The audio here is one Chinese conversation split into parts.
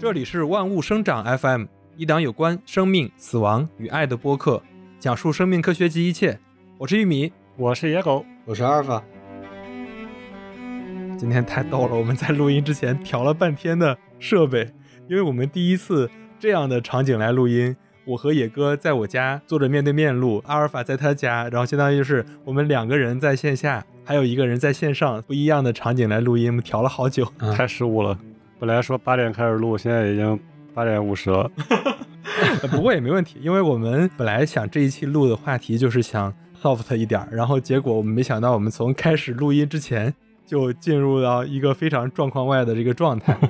这里是万物生长 FM，一档有关生命、死亡与爱的播客，讲述生命科学及一切。我是玉米，我是野狗，我是阿尔法。今天太逗了，我们在录音之前调了半天的设备，因为我们第一次这样的场景来录音。我和野哥在我家坐着面对面录，阿尔法在他家，然后相当于就是我们两个人在线下，还有一个人在线上，不一样的场景来录音，我们调了好久，太失误了。本来说八点开始录，现在已经八点五十了。不过也没问题，因为我们本来想这一期录的话题就是想 soft 一点，然后结果我们没想到，我们从开始录音之前就进入到一个非常状况外的这个状态。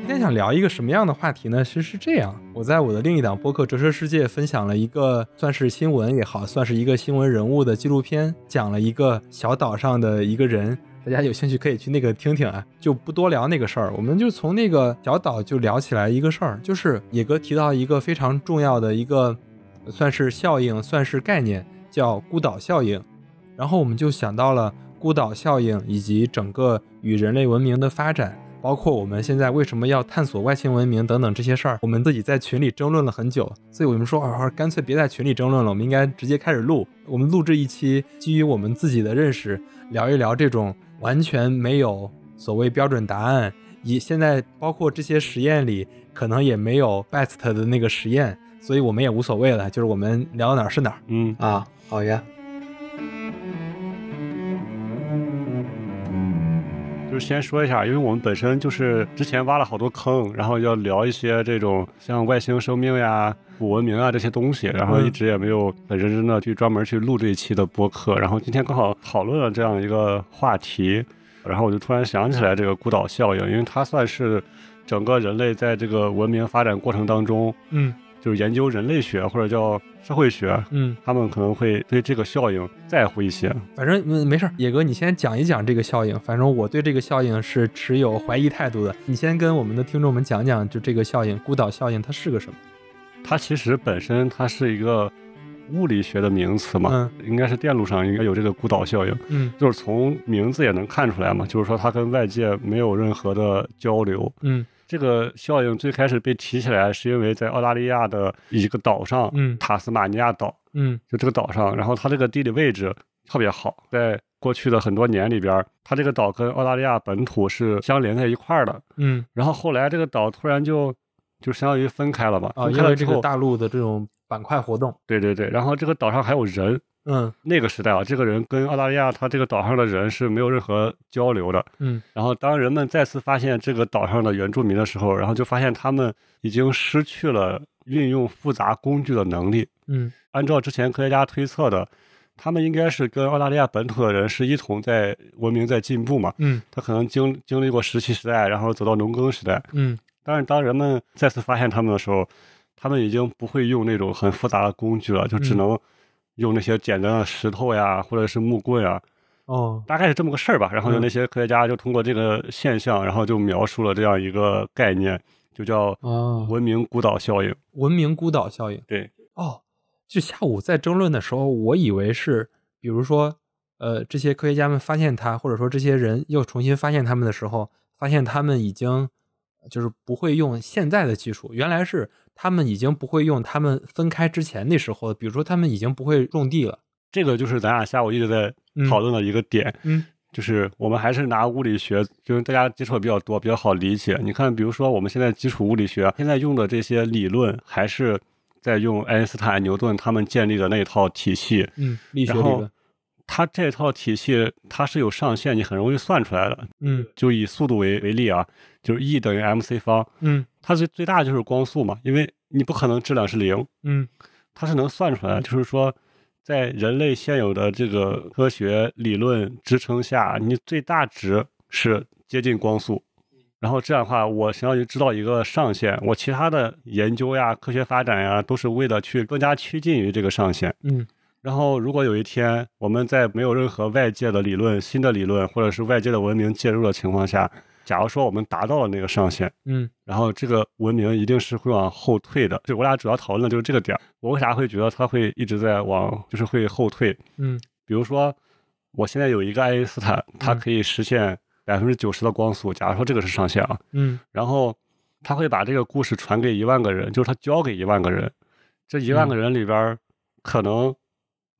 今天想聊一个什么样的话题呢？其实是这样，我在我的另一档播客《折射世界》分享了一个算是新闻也好，算是一个新闻人物的纪录片，讲了一个小岛上的一个人。大家有兴趣可以去那个听听啊，就不多聊那个事儿。我们就从那个小岛就聊起来一个事儿，就是野哥提到一个非常重要的一个算是效应，算是概念，叫孤岛效应。然后我们就想到了孤岛效应以及整个与人类文明的发展。包括我们现在为什么要探索外星文明等等这些事儿，我们自己在群里争论了很久，所以我们说啊，干脆别在群里争论了，我们应该直接开始录。我们录制一期，基于我们自己的认识，聊一聊这种完全没有所谓标准答案，以现在包括这些实验里可能也没有 best 的那个实验，所以我们也无所谓了，就是我们聊到哪儿是哪儿。嗯啊，好呀。先说一下，因为我们本身就是之前挖了好多坑，然后要聊一些这种像外星生命呀、古文明啊这些东西，然后一直也没有很认真的去专门去录这一期的播客。然后今天刚好讨论了这样一个话题，然后我就突然想起来这个孤岛效应，因为它算是整个人类在这个文明发展过程当中，嗯。就是研究人类学或者叫社会学，嗯，他们可能会对这个效应在乎一些。反正没事儿，野哥，你先讲一讲这个效应。反正我对这个效应是持有怀疑态度的。你先跟我们的听众们讲讲，就这个效应——孤岛效应，它是个什么？它其实本身它是一个物理学的名词嘛，嗯，应该是电路上应该有这个孤岛效应，嗯，就是从名字也能看出来嘛，就是说它跟外界没有任何的交流，嗯。这个效应最开始被提起来，是因为在澳大利亚的一个岛上，嗯，塔斯马尼亚岛，嗯，就这个岛上，然后它这个地理位置特别好，在过去的很多年里边，它这个岛跟澳大利亚本土是相连在一块儿的，嗯，然后后来这个岛突然就就相当于分开了嘛，啊，因为这个大陆的这种板块活动，对对对，然后这个岛上还有人。嗯，那个时代啊，这个人跟澳大利亚他这个岛上的人是没有任何交流的。嗯，然后当人们再次发现这个岛上的原住民的时候，然后就发现他们已经失去了运用复杂工具的能力。嗯，按照之前科学家推测的，他们应该是跟澳大利亚本土的人是一同在文明在进步嘛。嗯，他可能经经历过石器时代，然后走到农耕时代。嗯，但是当人们再次发现他们的时候，他们已经不会用那种很复杂的工具了，就只能。用那些简单的石头呀，或者是木棍啊，哦，大概是这么个事儿吧。然后就那些科学家就通过这个现象，然后就描述了这样一个概念，就叫文明孤岛效应。文明孤岛效应，对，哦，就下午在争论的时候，我以为是，比如说，呃，这些科学家们发现它，或者说这些人又重新发现他们的时候，发现他们已经就是不会用现在的技术，原来是。他们已经不会用他们分开之前那时候，比如说他们已经不会种地了。这个就是咱俩下午一直在讨论的一个点。嗯，就是我们还是拿物理学，就是大家接触的比较多，比较好理解。你看，比如说我们现在基础物理学现在用的这些理论，还是在用爱因斯坦、牛顿他们建立的那一套体系。嗯，力学理论。它这套体系它是有上限，你很容易算出来的。嗯，就以速度为为例啊，就是 E 等于 mc 方。嗯，它最最大就是光速嘛，因为你不可能质量是零。嗯，它是能算出来，就是说，在人类现有的这个科学理论支撑下，你最大值是接近光速。然后这样的话，我相当于知道一个上限，我其他的研究呀、科学发展呀，都是为了去更加趋近于这个上限。嗯。然后，如果有一天我们在没有任何外界的理论、新的理论或者是外界的文明介入的情况下，假如说我们达到了那个上限，嗯，然后这个文明一定是会往后退的。就我俩主要讨论的就是这个点儿。我为啥会觉得它会一直在往，就是会后退？嗯，比如说，我现在有一个爱因斯坦，它可以实现百分之九十的光速，假如说这个是上限啊，嗯然后他会把这个故事传给一万个人，就是他教给一万个人，这一万个人里边儿可能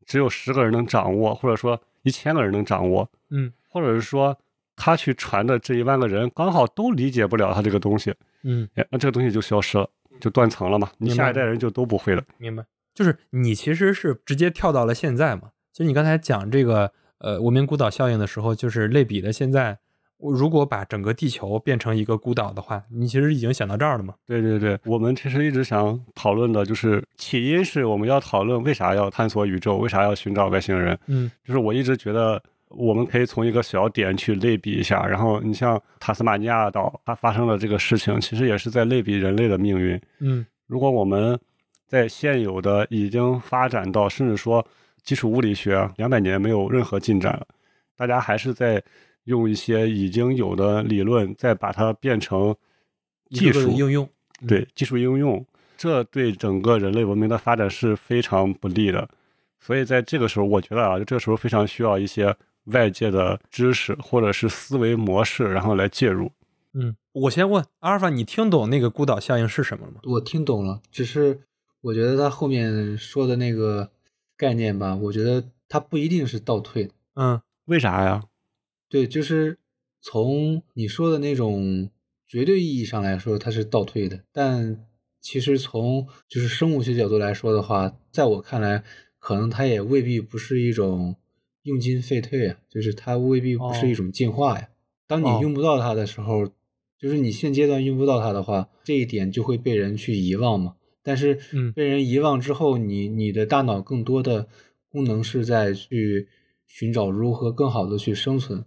只有十个人能掌握，或者说一千个人能掌握，嗯或者是说他去传的这一万个人刚好都理解不了他这个东西，嗯，哎，那这个东西就消失了，就断层了嘛，你下一代人就都不会了。明白。就是你其实是直接跳到了现在嘛。其实你刚才讲这个呃文明孤岛效应的时候，就是类比的现在。我如果把整个地球变成一个孤岛的话，你其实已经想到这儿了嘛？对对对，我们其实一直想讨论的就是起因是我们要讨论为啥要探索宇宙，为啥要寻找外星人。嗯就是我一直觉得我们可以从一个小点去类比一下，然后你像塔斯马尼亚岛它发生的这个事情，其实也是在类比人类的命运。嗯如果我们在现有的已经发展到甚至说基础物理学两百年没有任何进展了，大家还是在用一些已经有的理论，再把它变成技术应用。对技术应用，这对整个人类文明的发展是非常不利的。所以在这个时候，我觉得啊，这个时候非常需要一些外界的知识或者是思维模式，然后来介入。嗯，我先问阿尔法，你听懂那个孤岛效应是什么了吗？我听懂了，只是我觉得他后面说的那个概念吧，我觉得它不一定是倒退。嗯为啥呀？对，就是从你说的那种绝对意义上来说，它是倒退的。但其实从就是生物学角度来说的话，在我看来，可能它也未必不是一种用进废退啊，就是它未必不是一种进化呀。当你哦用不到它的时候，就是你现阶段用不到它的话，这一点就会被人去遗忘嘛。但是嗯被人遗忘之后，你你的大脑更多的功能是在去寻找如何更好的去生存。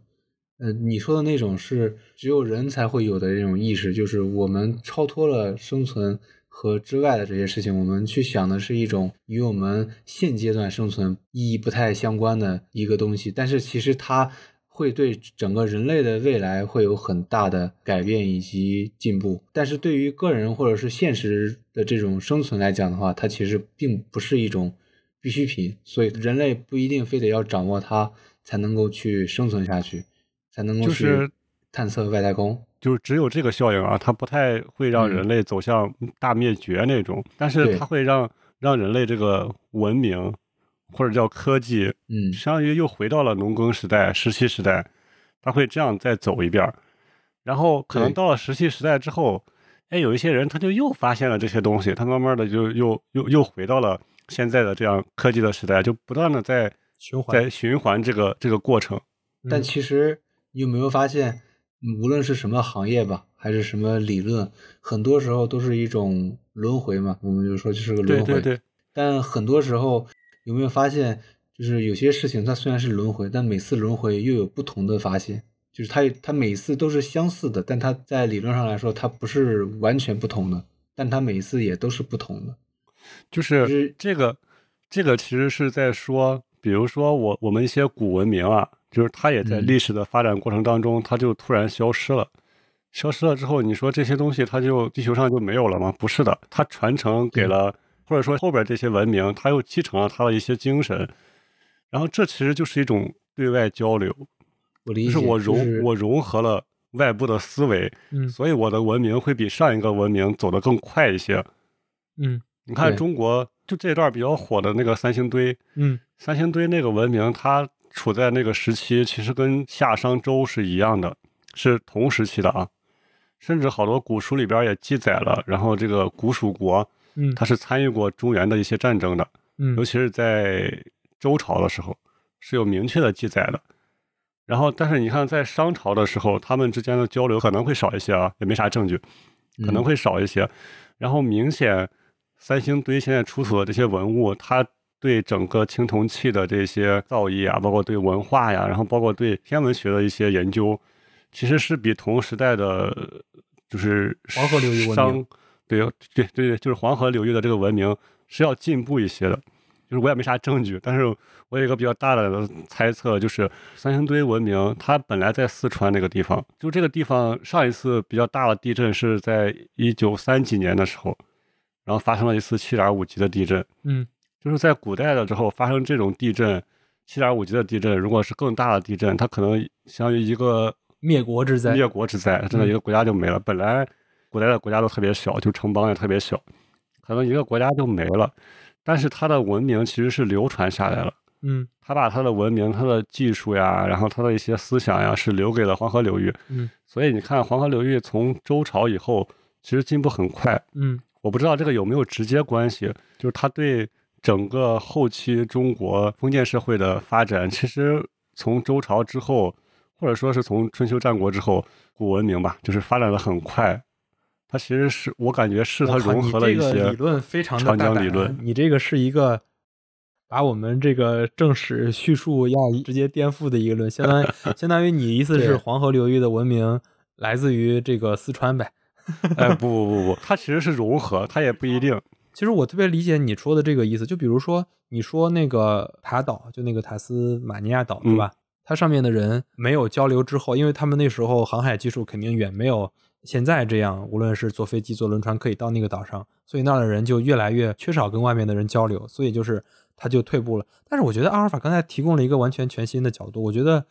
呃，你说的那种是只有人才会有的这种意识，就是我们超脱了生存和之外的这些事情，我们去想的是一种与我们现阶段生存意义不太相关的一个东西，但是其实它会对整个人类的未来会有很大的改变以及进步。但是对于个人或者是现实的这种生存来讲的话，它其实并不是一种必需品，所以人类不一定非得要掌握它才能够去生存下去，才能够就是去探测外太空。就是只有这个效应啊，它不太会让人类走向大灭绝那种，但是它会让让人类这个文明或者叫科技，嗯相当于又回到了农耕时代、石器时代，它会这样再走一遍，然后可能到了石器时代之后，哎，有一些人他就又发现了这些东西，他慢慢的就又又又回到了现在的这样科技的时代，就不断的在循环在循环这个这个过程。但嗯其实你有没有发现，嗯无论是什么行业吧，还是什么理论，很多时候都是一种轮回嘛。我们就说就是个轮回。对对对，但很多时候有没有发现，就是有些事情它虽然是轮回，但每次轮回又有不同的发现。就是它它每次都是相似的，但它在理论上来说，它不是完全不同的，但它每一次也都是不同的。就是这个，这个其实是在说，比如说我我们一些古文明啊，就是它也在嗯历史的发展过程当中，它就突然消失了。消失了之后，你说这些东西它就地球上就没有了吗？不是的，它传承给了，或者说后边这些文明，它又继承了它的一些精神，然后这其实就是一种对外交流，我理解，就是我融、我融合了外部的思维，嗯所以我的文明会比上一个文明走得更快一些。嗯你看中国就这段比较火的那个三星堆，嗯三星堆那个文明，它处在那个时期，其实跟夏商周是一样的，是同时期的啊。甚至好多古书里边也记载了，然后这个古蜀国嗯，它是参与过中原的一些战争的，嗯尤其是在周朝的时候是有明确的记载的。然后，但是你看，在商朝的时候，他们之间的交流可能会少一些啊，也没啥证据，可能嗯会少一些。然后明显，三星堆现在出土的这些文物，它对整个青铜器的这些造诣啊，包括对文化呀，然后包括对天文学的一些研究，其实是比同时代的，就是黄河流域文明商，对对对对，就是黄河流域的这个文明是要进步一些的。就是我也没啥证据，但是我有一个比较大胆的猜测，就是三星堆文明它本来在四川那个地方，就这个地方上一次比较大的地震是在一九三几年的时候，然后发生了一次七点五级的地震。嗯就是在古代的时候发生这种地震，七点五级的地震，如果是更大的地震，它可能相当于一个灭国之灾。灭国之灾，真的一个国家就没了。本来古代的国家都特别小，就城邦也特别小，可能一个国家就没了。但是它的文明其实是流传下来了。嗯他把他的文明、他的技术呀，然后他的一些思想呀，是留给了黄河流域。嗯所以你看，黄河流域从周朝以后，其实进步很快。嗯我不知道这个有没有直接关系，就是他对整个后期中国封建社会的发展，其实从周朝之后，或者说是从春秋战国之后，古文明吧，就是发展的很快。它其实是我感觉是它融合了一些理论非常长江理论。你这个是一个把我们这个正史叙述要直接颠覆的一个论，相当于 相当于你意思是黄河流域的文明来自于这个四川呗？哎，不不不不，它其实是融合，它也不一定。其实我特别理解你说的这个意思，就比如说你说那个塔岛，就那个塔斯马尼亚岛，是吧？它上面的人没有交流之后，因为他们那时候航海技术肯定远没有现在这样，无论是坐飞机、坐轮船可以到那个岛上，所以那儿的人就越来越缺少跟外面的人交流，所以就是他就退步了。但是我觉得阿尔法刚才提供了一个完全全新的角度，我觉得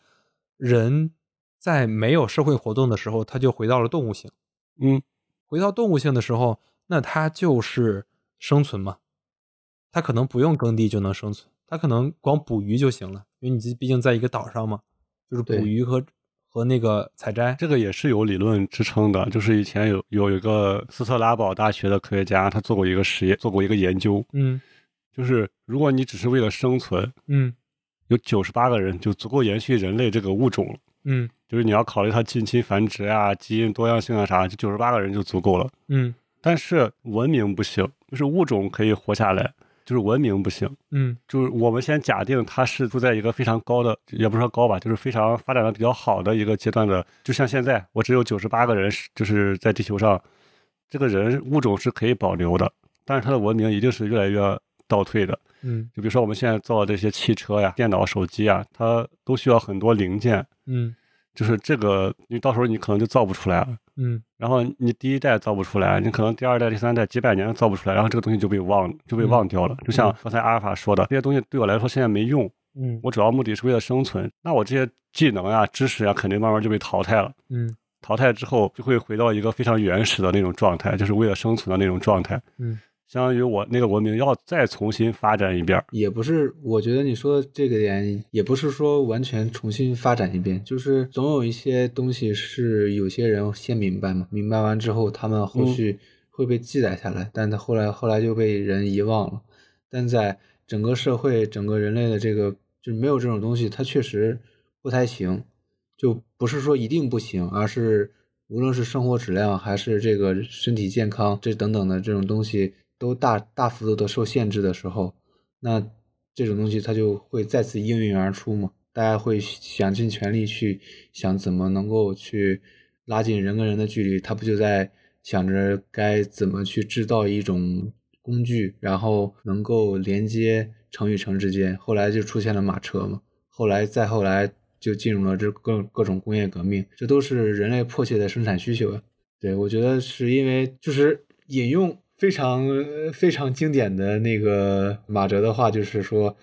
人在没有社会活动的时候，他就回到了动物性。嗯，回到动物性的时候，那他就是生存嘛。它可能不用耕地就能生存，它可能光捕鱼就行了，因为你毕竟在一个岛上嘛，就是捕鱼和和那个采摘。这个也是有理论支撑的，就是以前有有一个斯特拉堡大学的科学家，他做过一个实验，做过一个研究，嗯就是如果你只是为了生存，嗯有九十八个人就足够延续人类这个物种了。嗯就是你要考虑它近亲繁殖啊、基因多样性啊啥，就九十八个人就足够了。嗯但是文明不行，就是物种可以活下来，就是文明不行。嗯就是我们先假定它是住在一个非常高的，也不是说高吧，就是非常发展的比较好的一个阶段的。就像现在，我只有九十八个人，就是在地球上，这个人物种是可以保留的，但是它的文明一定是越来越倒退的。嗯就比如说我们现在造的这些汽车呀、电脑、手机啊，它都需要很多零件，嗯就是这个，你到时候你可能就造不出来了。嗯然后你第一代造不出来，你可能第二代、第三代几百年造不出来，然后这个东西就被忘就被忘掉了。就像刚才阿尔法说的，这些东西对我来说现在没用，嗯我主要目的是为了生存。那我这些技能啊、知识啊，肯定慢慢就被淘汰了。嗯淘汰之后，就会回到一个非常原始的那种状态，就是为了生存的那种状态。嗯，相当于我那个文明要再重新发展一遍。也不是，我觉得你说的这个点也不是说完全重新发展一遍，就是总有一些东西是有些人先明白嘛，明白完之后他们后续会被记载下来，但他后来后来就被人遗忘了。但在整个社会、整个人类的这个就没有这种东西，它确实不太行，就不是说一定不行，而是无论是生活质量还是这个身体健康这等等的这种东西都大大幅度的受限制的时候，那这种东西它就会再次应运而出嘛。大家会想尽全力去想怎么能够去拉近人跟人的距离，他不就在想着该怎么去制造一种工具，然后能够连接城与城之间。后来就出现了马车嘛，后来再后来就进入了这各各种工业革命，这都是人类迫切的生产需求啊。对，我觉得是因为就是引用非常非常经典的那个马哲的话，就是说，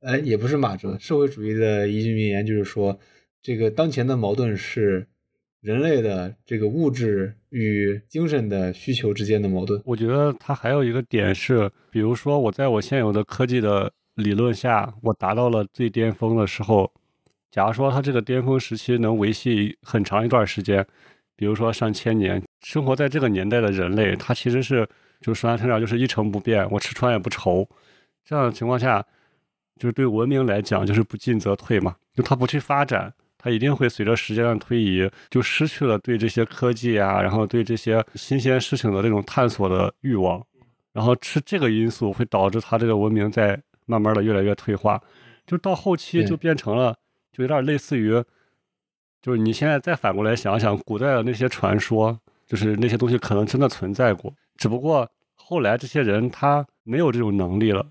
哎，也不是马哲，社会主义的一句名言就是说，这个当前的矛盾是人类的这个物质与精神的需求之间的矛盾。我觉得它还有一个点是，比如说我在我现有的科技的理论下，我达到了最巅峰的时候，假如说它这个巅峰时期能维系很长一段时间，比如说上千年，生活在这个年代的人类，他其实是就是说成长就是一成不变，我吃穿也不愁，这样的情况下，就是对文明来讲就是不进则退嘛，就它不去发展。它一定会随着时间的推移，就失去了对这些科技啊，然后对这些新鲜事情的这种探索的欲望，然后是这个因素会导致它这个文明在慢慢的越来越退化，就到后期就变成了，就有点类似于，就是你现在再反过来想想，古代的那些传说，就是那些东西可能真的存在过，只不过后来这些人他没有这种能力了。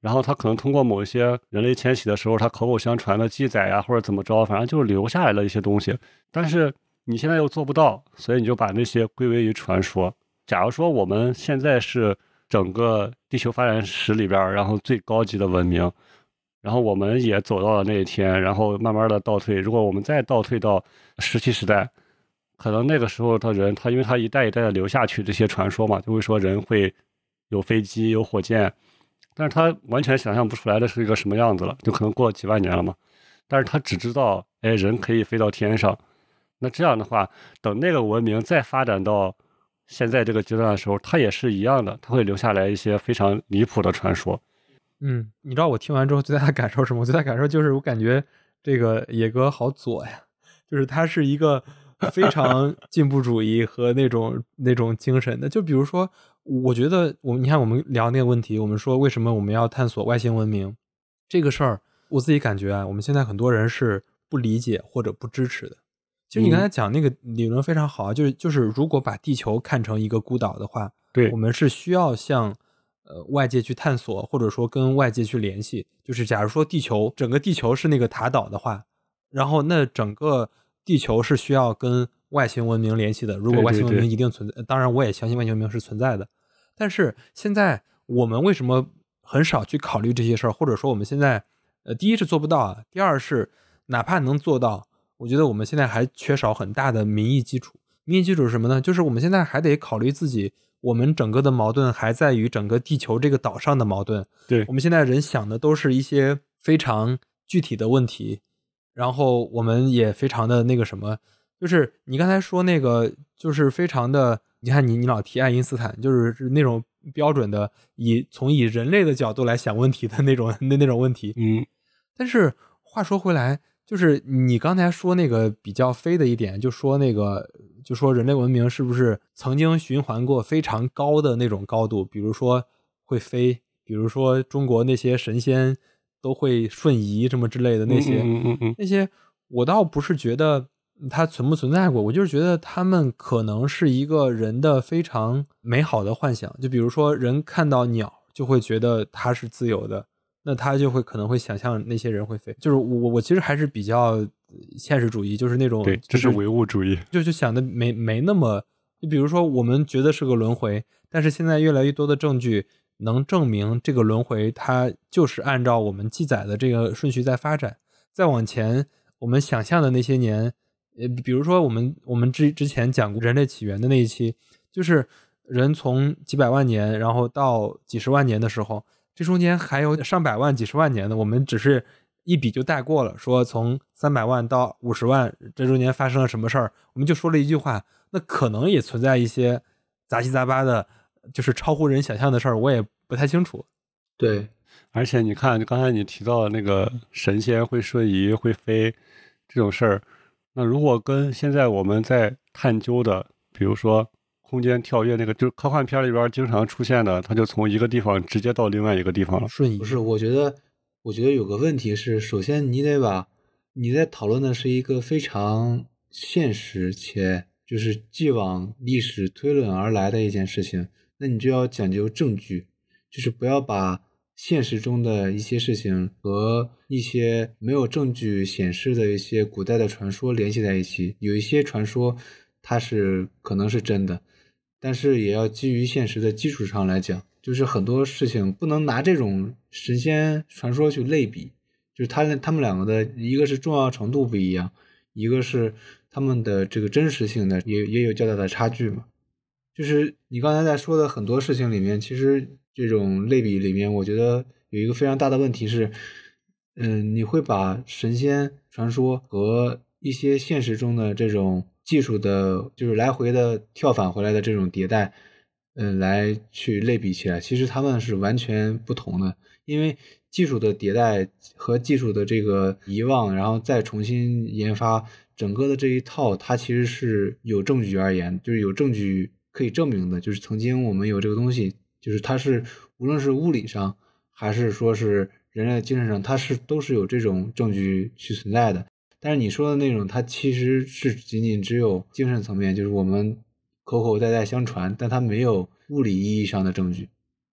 然后他可能通过某一些人类迁徙的时候，他口口相传的记载呀，或者怎么着，反正就是留下来了一些东西。但是你现在又做不到，所以你就把那些归为于传说。假如说我们现在是整个地球发展史里边，然后最高级的文明，然后我们也走到了那一天，然后慢慢的倒退。如果我们再倒退到石器时代，可能那个时候的人，他因为他一代一代的留下去这些传说嘛，就会说人会有飞机、有火箭，但是他完全想象不出来的是一个什么样子了，就可能过了几万年了嘛。但是他只知道，哎，人可以飞到天上。那这样的话，等那个文明再发展到现在这个阶段的时候，它也是一样的，它会留下来一些非常离谱的传说。嗯，你知道我听完之后最大的感受什么？最大感受就是我感觉这个野哥好左呀，就是他是一个非常进步主义和那种那种精神的。就比如说，我觉得我你看我们聊那个问题，我们说为什么我们要探索外星文明这个事儿，我自己感觉啊，我们现在很多人是不理解或者不支持的。其实你刚才讲那个理论非常好啊，就是就是如果把地球看成一个孤岛的话，对我们是需要向呃外界去探索，或者说跟外界去联系。就是假如说地球整个地球是那个塔岛的话，然后那整个地球是需要跟外星文明联系的。如果外星文明一定存在，当然我也相信外星文明是存在的。但是现在我们为什么很少去考虑这些事儿，或者说我们现在呃第一是做不到啊，第二是哪怕能做到。我觉得我们现在还缺少很大的民意基础。民意基础是什么呢？就是我们现在还得考虑自己，我们整个的矛盾还在于整个地球这个岛上的矛盾。对我们现在人想的都是一些非常具体的问题，然后我们也非常的那个什么，就是你刚才说那个，就是非常的，你看你你老提爱因斯坦，就是是那种标准的以从以人类的角度来想问题的那种那那种问题。嗯，但是话说回来，就是你刚才说那个比较飞的一点，就说那个，就说人类文明是不是曾经循环过非常高的那种高度，比如说会飞，比如说中国那些神仙都会瞬移什么之类的那些，那些我倒不是觉得它存不存在过，我就是觉得他们可能是一个人的非常美好的幻想。就比如说，人看到鸟就会觉得它是自由的，那他就会可能会想象那些人会飞。就是我我其实还是比较现实主义，就是那种对，这是唯物主义。就就想的没没那么，就比如说我们觉得是个轮回，但是现在越来越多的证据能证明这个轮回它就是按照我们记载的这个顺序在发展。再往前，我们想象的那些年，呃，比如说我们我们之之前讲过人类起源的那一期，就是人从几百万年，然后到几十万年的时候，这中间还有上百万、几十万年的，我们只是一笔就带过了，说从三百万到五十万这中间发生了什么事儿，我们就说了一句话，那可能也存在一些杂七杂八的，就是超乎人想象的事儿，我也不太清楚。对，而且你看，刚才你提到的那个神仙会瞬移、会飞这种事儿，那如果跟现在我们在探究的，比如说空间跳跃那个，就是科幻片里边经常出现的，它就从一个地方直接到另外一个地方了。瞬移不是，我觉得，我觉得有个问题是，首先你得把你在讨论的是一个非常现实且就是既往历史推论而来的一件事情，那你就要讲究证据，就是不要把现实中的一些事情和一些没有证据显示的一些古代的传说联系在一起。有一些传说它是可能是真的，但是也要基于现实的基础上来讲，就是很多事情不能拿这种神仙传说去类比，就是他他们两个的一个是重要程度不一样，一个是他们的这个真实性呢也也有较大的差距嘛。就是你刚才在说的很多事情里面，其实这种类比里面，我觉得有一个非常大的问题是，嗯，你会把神仙传说和一些现实中的这种技术的，就是来回的跳返回来的这种迭代，嗯，来去类比起来，其实他们是完全不同的，因为技术的迭代和技术的这个遗忘，然后再重新研发，整个的这一套，它其实是有证据而言，就是有证据可以证明的，就是曾经我们有这个东西，就是它是无论是物理上还是说是人类精神上，它是都是有这种证据去存在的。但是你说的那种，它其实是仅仅只有精神层面，就是我们口口代代相传，但它没有物理意义上的证据，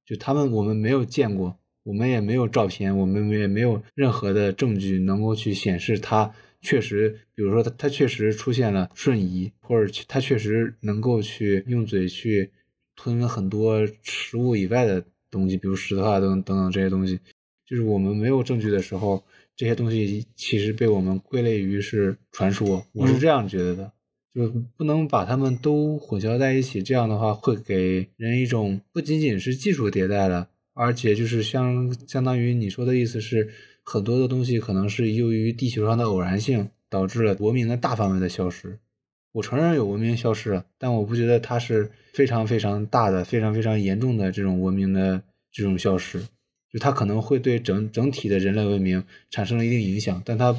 就他们我们没有见过，我们也没有照片，我们也没有任何的证据能够去显示它确实，比如说它它确实出现了瞬移，或者它确实能够去用嘴去吞很多食物以外的东西，比如石头啊等等等这些东西。就是我们没有证据的时候，这些东西其实被我们归类于是传说。我是这样觉得的，就不能把它们都混淆在一起。这样的话，会给人一种不仅仅是技术迭代了，而且就是相相当于你说的意思是，很多的东西可能是由于地球上的偶然性导致了文明的大范围的消失。我承认有文明消失了，但我不觉得它是非常非常大的、非常非常严重的这种文明的这种消失。就它可能会对整整体的人类文明产生了一定影响，但它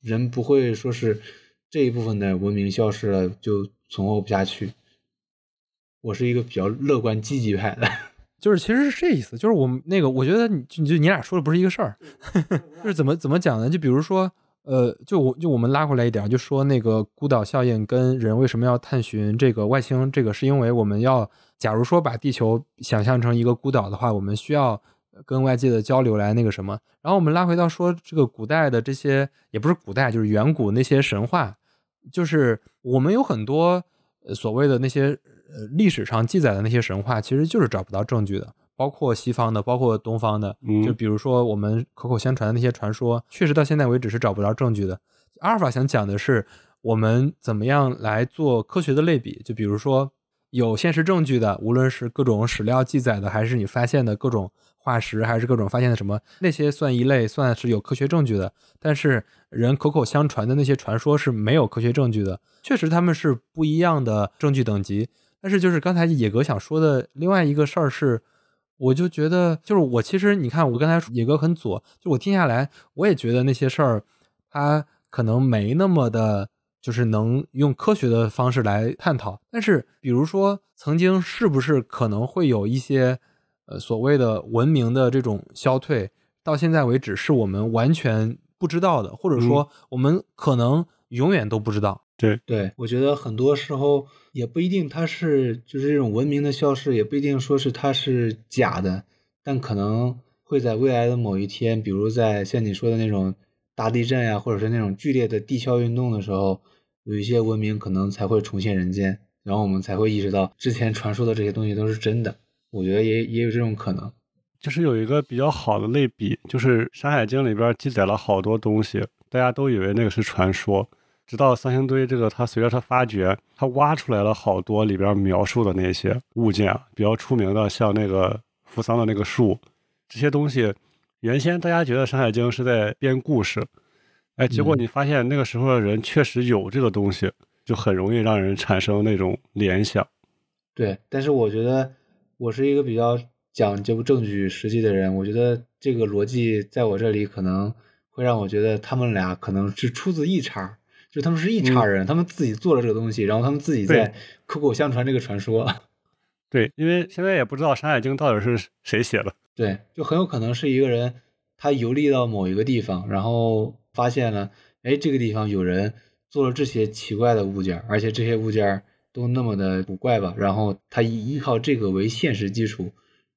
人不会说是这一部分的文明消失了就存活不下去。我是一个比较乐观积极派的，就是其实是这意思，就是我们那个，我觉得你就就你俩说的不是一个事儿，就是怎么怎么讲呢？就比如说，呃，就我就我们拉回来一点，就说那个孤岛效应跟人为什么要探寻这个外星，这个是因为我们要，假如说把地球想象成一个孤岛的话，我们需要。跟外界的交流来那个什么，然后我们拉回到说这个古代的这些，也不是古代，就是远古那些神话，就是我们有很多所谓的那些呃历史上记载的那些神话，其实就是找不到证据的，包括西方的，包括东方的，就比如说我们口口相传的那些传说，确实到现在为止是找不着证据的。阿尔法想讲的是我们怎么样来做科学的类比，就比如说有现实证据的，无论是各种史料记载的，还是你发现的各种。化石还是各种发现的什么那些算一类，算是有科学证据的。但是人口口相传的那些传说是没有科学证据的。确实他们是不一样的证据等级。但是就是刚才野哥想说的另外一个事儿是，我就觉得就是我其实你看我刚才野哥很左，就我听下来我也觉得那些事儿他可能没那么的，就是能用科学的方式来探讨。但是比如说曾经是不是可能会有一些。呃，所谓的文明的这种消退，到现在为止是我们完全不知道的，或者说我们可能永远都不知道。对对，我觉得很多时候也不一定它是就是这种文明的消失，也不一定说是它是假的，但可能会在未来的某一天，比如在像你说的那种大地震呀，或者是那种剧烈的地壳运动的时候，有一些文明可能才会重现人间，然后我们才会意识到之前传说的这些东西都是真的。我觉得也也有这种可能，就是有一个比较好的类比，就是《山海经》里边记载了好多东西，大家都以为那个是传说，直到三星堆这个，它随着它发掘，它挖出来了好多里边描述的那些物件，比较出名的，像那个扶桑的那个树，这些东西，原先大家觉得《山海经》是在编故事，哎，结果你发现那个时候的人确实有这个东西，就很容易让人产生那种联想。对，但是我觉得。我是一个比较讲究证据实际的人，我觉得这个逻辑在我这里可能会让我觉得他们俩可能是出自一茬，就他们是一茬人，他们自己做了这个东西，然后他们自己在口口相传这个传说。对，因为现在也不知道《山海经》到底是谁写的。对，就很有可能是一个人他游历到某一个地方，然后发现了，哎，这个地方有人做了这些奇怪的物件，而且这些物件。都那么的古怪吧，然后他依依靠这个为现实基础，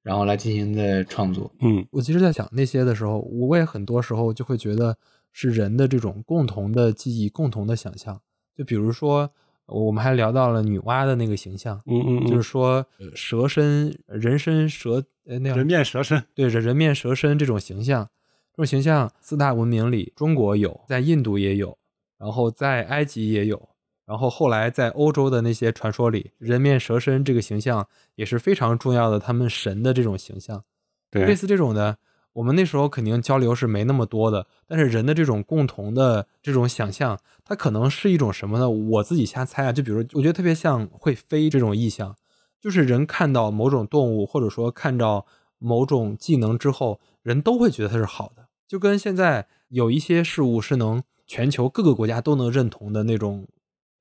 然后来进行的创作。嗯，我其实，在想那些的时候，我也很多时候就会觉得是人的这种共同的记忆、共同的想象。就比如说，我们还聊到了女娲的那个形象，嗯嗯，就是说蛇身、人身蛇呃那样人面蛇身，对人人面蛇身这种形象，这种形象四大文明里，中国有，在印度也有，然后在埃及也有。然后后来在欧洲的那些传说里，人面蛇身这个形象也是非常重要的，他们神的这种形象。对，类似这种的，我们那时候肯定交流是没那么多的。但是人的这种共同的这种想象，它可能是一种什么呢？我自己瞎猜啊，就比如我觉得特别像会飞这种意象，就是人看到某种动物或者说看到某种技能之后，人都会觉得它是好的，就跟现在有一些事物是能全球各个国家都能认同的那种。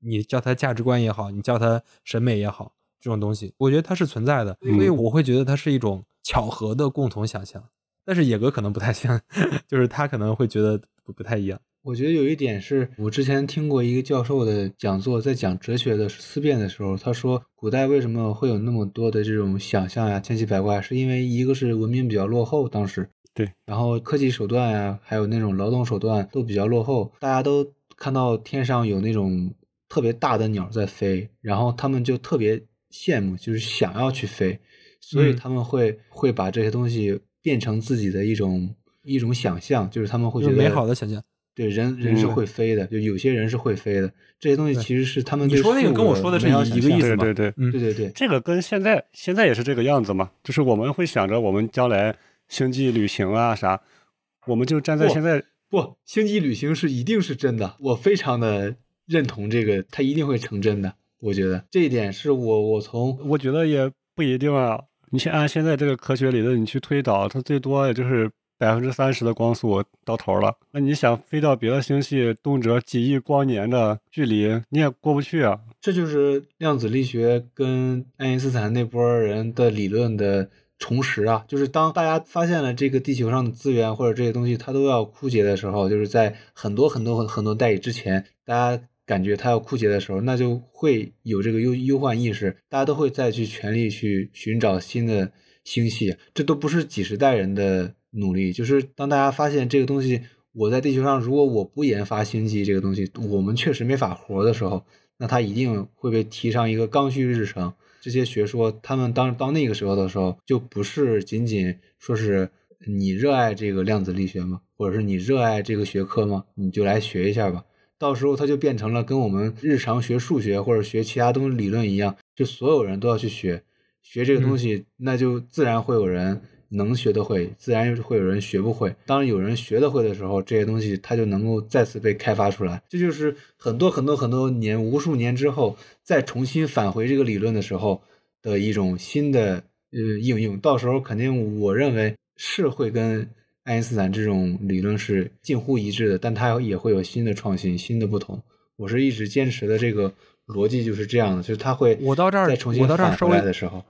你叫它价值观也好，你叫它审美也好，这种东西，我觉得它是存在的，所以我会觉得它是一种巧合的共同想象。但是野哥可能不太像，就是他可能会觉得不不太一样。我觉得有一点是我之前听过一个教授的讲座，在讲哲学的思辨的时候，他说古代为什么会有那么多的这种想象呀，千奇百怪，是因为一个是文明比较落后，当时对，然后科技手段呀，还有那种劳动手段都比较落后，大家都看到天上有那种。特别大的鸟在飞，然后他们就特别羡慕，就是想要去飞，所以他们会会把这些东西变成自己的一种一种想象，就是他们会觉得美好的想象。对人人是嗯会飞的，就有些人是会飞的，这些东西其实是他们你说那个跟我说的是一个意思嘛对对对，嗯。对对对，这个跟现在现在也是这个样子嘛，就是我们会想着我们将来星际旅行啊啥，我们就站在现在不，星际旅行是一定是真的，我非常的认同这个，它一定会成真的。我觉得这一点是我我从我觉得也不一定啊。你先按现在这个科学理论，你去推导，它最多也就是百分之三十的光速到头了。那你想飞到别的星系，动辄几亿光年的距离，你也过不去啊。这就是量子力学跟爱因斯坦那波人的理论的重拾啊，就是当大家发现了这个地球上的资源或者这些东西它都要枯竭的时候，就是在很多很多很很多代以之前，大家感觉它要枯竭的时候，那就会有这个忧忧患意识，大家都会再去全力去寻找新的星系，这都不是几十代人的努力，就是当大家发现这个东西，我在地球上如果我不研发星际这个东西，我们确实没法活的时候，那它一定会被提上一个刚需日程。这些学说，他们当到那个时候的时候，就不是仅仅说是你热爱这个量子力学吗？或者是你热爱这个学科吗？你就来学一下吧。到时候它就变成了跟我们日常学数学或者学其他东西理论一样，就所有人都要去学学这个东西，那就自然会有人能学得会，自然会有人学不会。当有人学得会的时候，这些东西它就能够再次被开发出来。这就是很多很多很多年、无数年之后再重新返回这个理论的时候的一种新的呃应用。到时候肯定我认为是会跟爱因斯坦这种理论是近乎一致的，但它也会有新的创新、新的不同。我是一直坚持的这个逻辑就是这样的，就是它会我到这儿再重新我到这儿返回来稍微的时候，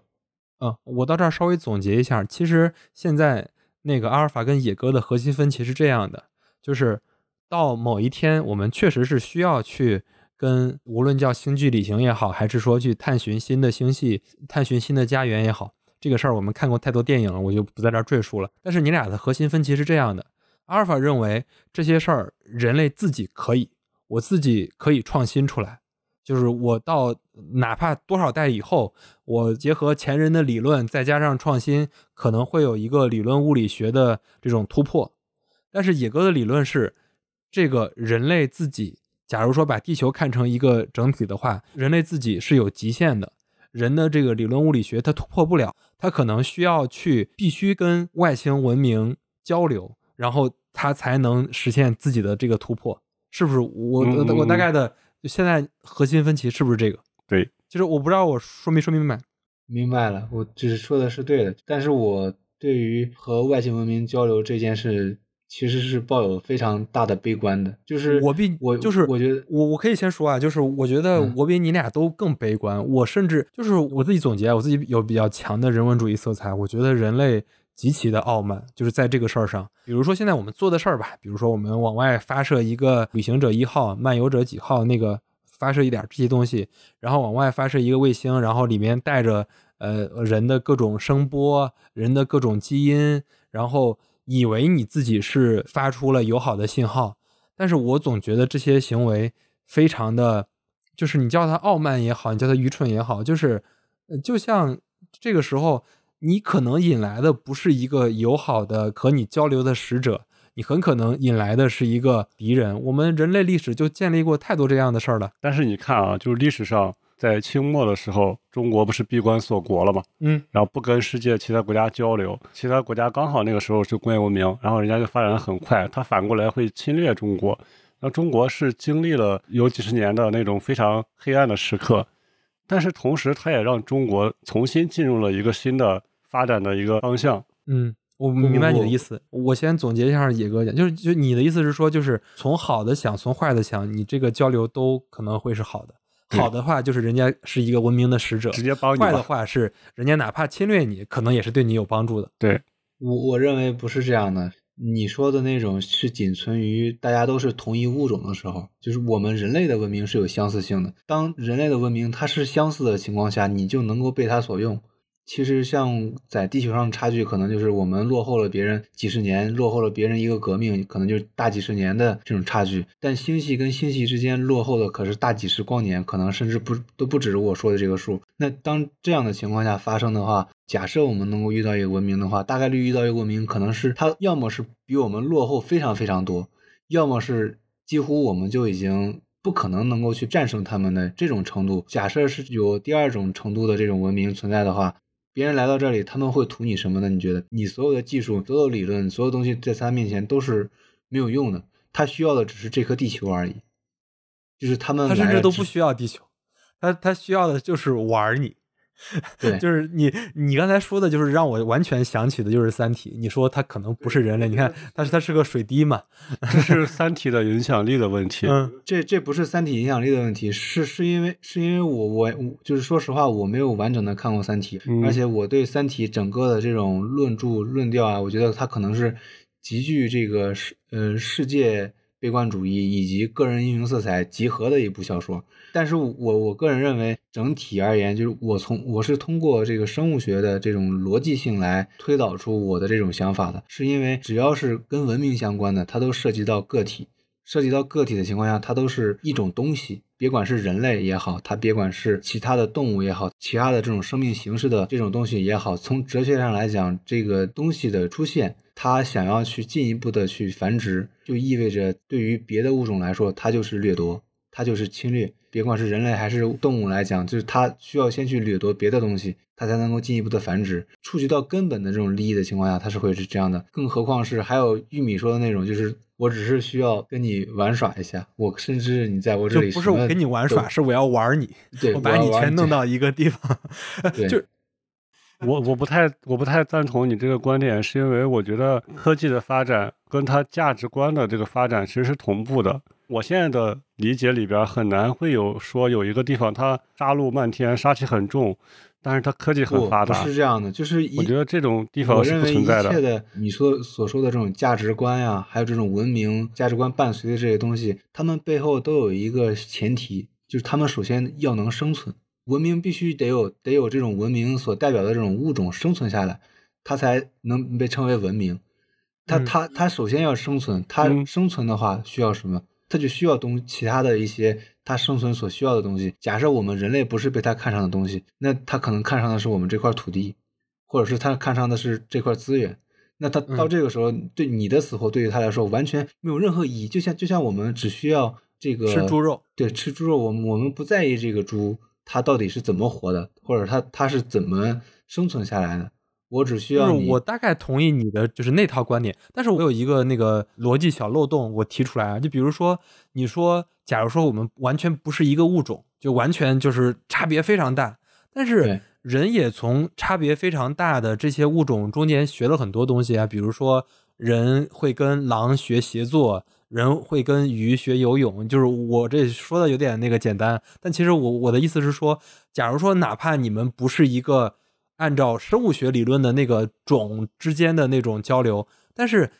嗯，我到这儿稍微总结一下，其实现在那个阿尔法跟野哥的核心分歧是这样的，就是到某一天，我们确实是需要去跟无论叫星际旅行也好，还是说去探寻新的星系、探寻新的家园也好，这个事儿我们看过太多电影了，我就不在这儿赘述了。但是你俩的核心分歧是这样的：阿尔法认为这些事儿人类自己可以，我自己可以创新出来。就是我到哪怕多少代以后，我结合前人的理论，再加上创新，可能会有一个理论物理学的这种突破。但是野哥的理论是，这个人类自己，假如说把地球看成一个整体的话，人类自己是有极限的。人的这个理论物理学它突破不了，它可能需要去必须跟外星文明交流，然后他才能实现自己的这个突破，是不是？我我大嗯概的现在核心分歧是不是这个？对，就是我不知道我说没说明白。明白了，我只是说的是对的，但是我对于和外星文明交流这件事，其实是抱有非常大的悲观的。就是我比我就是我觉得我我可以先说啊，就是我觉得嗯我比你俩都更悲观。我甚至就是我自己总结，我自己有比较强的人文主义色彩。我觉得人类极其的傲慢，就是在这个事儿上。比如说现在我们做的事儿吧，比如说我们往外发射一个旅行者一号、漫游者几号那个发射一点这些东西，然后往外发射一个卫星，然后里面带着呃人的各种声波、人的各种基因，然后以为你自己是发出了友好的信号，但是我总觉得这些行为非常的，就是你叫他傲慢也好，你叫他愚蠢也好，就是呃就像这个时候你可能引来的不是一个友好的和你交流的使者。你很可能引来的是一个敌人。我们人类历史就建立过太多这样的事儿了。但是你看啊，就是历史上在清末的时候，中国不是闭关锁国了嘛，嗯，然后不跟世界其他国家交流，其他国家刚好那个时候是工业文明，然后人家就发展的很快，他反过来会侵略中国。那中国是经历了有几十年的那种非常黑暗的时刻，但是同时它也让中国重新进入了一个新的发展的一个方向。嗯，我明白你的意思。我先总结一下野哥讲，就是就你的意思是说，就是从好的想，从坏的想，你这个交流都可能会是好的。对好的话就是人家是一个文明的使者，直接帮你坏的。话是人家哪怕侵略你，可能也是对你有帮助的。对，我我认为不是这样的。你说的那种是仅存于大家都是同一物种的时候，就是我们人类的文明是有相似性的。当人类的文明它是相似的情况下，你就能够被它所用。其实像在地球上的差距，可能就是我们落后了别人几十年，落后了别人一个革命，可能就是大几十年的这种差距。但星系跟星系之间落后的可是大几十光年，可能甚至不都不止我说的这个数。那当这样的情况下发生的话，假设我们能够遇到一个文明的话，大概率遇到一个文明，可能是它要么是比我们落后非常非常多，要么是几乎我们就已经。不可能能够去战胜他们的这种程度。假设是有第二种程度的这种文明存在的话，别人来到这里，他们会图你什么呢？你觉得，你所有的技术、所有理论、所有东西在他面前都是没有用的。他需要的只是这颗地球而已，就是他们。他甚至都不需要地球，他他需要的就是玩你。对，就是你，你刚才说的，就是让我完全想起的，就是《三体》。你说它可能不是人类，你看，但是它是个水滴嘛，这是《三体》的影响力的问题。嗯，这这不是《三体》影响力的问题，是是因为是因为我我就是说实话，我没有完整的看过《三体》，而且我对《三体》整个的这种论著论调啊，我觉得它可能是极具这个世呃世界。悲观主义以及个人英雄色彩集合的一部小说，但是我我个人认为，整体而言，就是我从我是通过这个生物学的这种逻辑性来推导出我的这种想法的，是因为只要是跟文明相关的，它都涉及到个体，涉及到个体的情况下，它都是一种东西，别管是人类也好，它别管是其他的动物也好，其他的这种生命形式的这种东西也好，从哲学上来讲，这个东西的出现。它想要去进一步的去繁殖，就意味着对于别的物种来说，它就是掠夺，它就是侵略。别管是人类还是动物来讲，就是它需要先去掠夺别的东西，它才能够进一步的繁殖。触及到根本的这种利益的情况下，它是会是这样的。更何况是还有玉米说的那种，就是我只是需要跟你玩耍一下，我甚至你在我这里不是我跟你玩耍，是我要玩你，对我把你全弄 到一个地方，就。我我不太我不太赞同你这个观点，是因为我觉得科技的发展跟它价值观的这个发展其实是同步的。我现在的理解里边很难会有说有一个地方它杀戮漫天，杀气很重，但是它科技很发达。不是这样的，就是我觉得这种地方是不存在的。一切的你说所说的这种价值观呀，还有这种文明价值观伴随的这些东西，他们背后都有一个前提，就是他们首先要能生存。文明必须得有得有这种文明所代表的这种物种生存下来，它才能被称为文明。它它它首先要生存，它生存的话需要什么？它就需要东其他的一些它生存所需要的东西。假设我们人类不是被它看上的东西，那它可能看上的是我们这块土地，或者是它看上的是这块资源。那它到这个时候，对你的死活对于它来说完全没有任何意义。就像就像我们只需要这个吃猪肉，对，吃猪肉，我们我们不在意这个猪。它到底是怎么活的，或者它它是怎么生存下来的？我只需要你。我大概同意你的就是那套观点，但是我有一个那个逻辑小漏洞，我提出来啊，就比如说你说，假如说我们完全不是一个物种，就完全就是差别非常大，但是人也从差别非常大的这些物种中间学了很多东西啊，比如说人会跟狼学协作。人会跟鱼学游泳，就是我这说的有点那个简单，但其实我我的意思是说，假如说哪怕你们不是一个按照生物学理论的那个种之间的那种交流，但是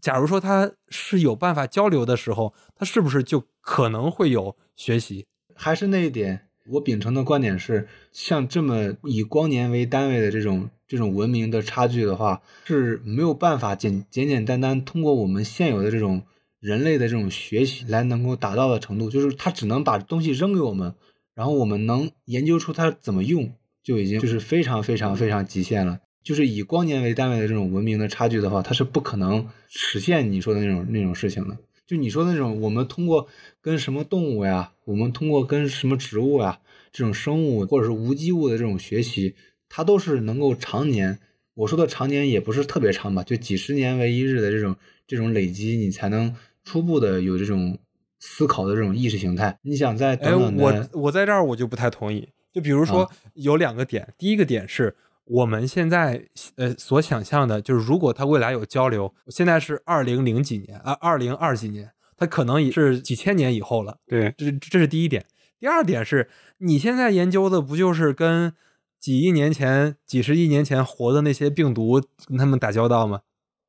假如说它是有办法交流的时候，它是不是就可能会有学习？还是那一点，我秉承的观点是，像这么以光年为单位的这种这种文明的差距的话，是没有办法简简简单单通过我们现有的这种。人类的这种学习来能够达到的程度，就是他只能把东西扔给我们，然后我们能研究出它怎么用，就已经就是非常非常非常极限了。就是以光年为单位的这种文明的差距的话，它是不可能实现你说的那种那种事情的。就你说的那种，我们通过跟什么动物呀，我们通过跟什么植物呀这种生物或者是无机物的这种学习，它都是能够常年。我说的常年也不是特别长吧，就几十年为一日的这种这种累积，你才能。初步的有这种思考的这种意识形态，你想在哎，我我在这儿我就不太同意。就比如说有两个点，第一个点是我们现在呃所想象的，就是如果它未来有交流，现在是二零零几年啊，二零二几年，它可能也是几千年以后了。对，这这是第一点。第二点是你现在研究的不就是跟几亿年前、几十亿年前活的那些病毒跟他们打交道吗？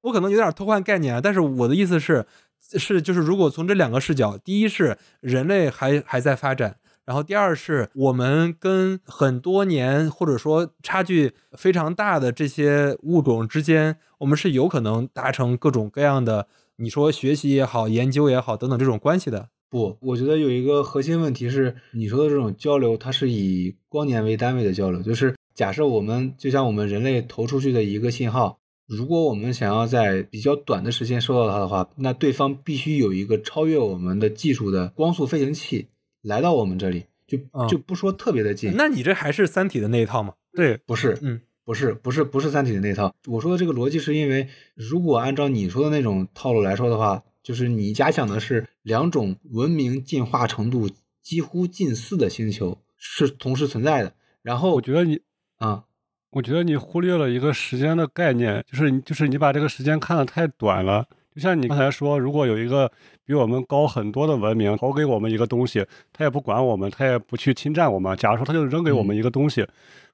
我可能有点偷换概念啊，但是我的意思是。是，就是如果从这两个视角，第一是人类还还在发展，然后第二是我们跟很多年或者说差距非常大的这些物种之间，我们是有可能达成各种各样的，你说学习也好，研究也好等等这种关系的。不，我觉得有一个核心问题是，你说的这种交流，它是以光年为单位的交流。就是假设我们就像我们人类投出去的一个信号，如果我们想要在比较短的时间收到它的话，那对方必须有一个超越我们的技术的光速飞行器来到我们这里，就就不说特别的近。那你这还是《三体》的那一套吗？对，不是，嗯，不是，不是，不是《三体》的那一套。我说的这个逻辑是因为，如果按照你说的那种套路来说的话。就是你假想的是两种文明进化程度几乎近似的星球是同时存在的，然后我觉得你啊，我觉得你忽略了一个时间的概念，就是就是你把这个时间看得太短了。就像你刚才说，如果有一个比我们高很多的文明投给我们一个东西，他也不管我们，他也不去侵占我们。假如说他就扔给我们一个东西，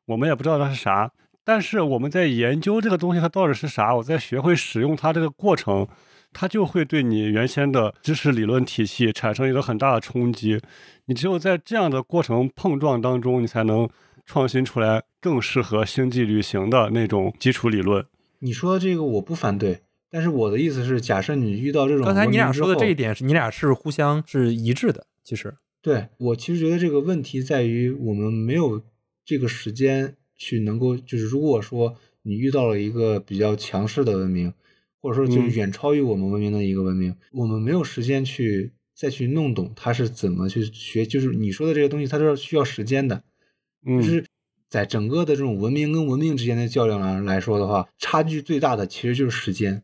我们也不知道它是啥，但是我们在研究这个东西它到底是啥，我在学会使用它这个过程。它就会对你原先的知识理论体系产生一个很大的冲击，你只有在这样的过程碰撞当中，你才能创新出来更适合星际旅行的那种基础理论。你说的这个我不反对，但是我的意思是，假设你遇到这种刚才你俩说的这一点是你俩是互相是一致的，其实对我其实觉得这个问题在于我们没有这个时间去能够就是如果说你遇到了一个比较强势的文明。或者说，就是远超于我们文明的一个文明，我们没有时间去再去弄懂它是怎么去学。就是你说的这个东西，它是需要时间的。就是在整个的这种文明跟文明之间的较量来来说的话，差距最大的其实就是时间。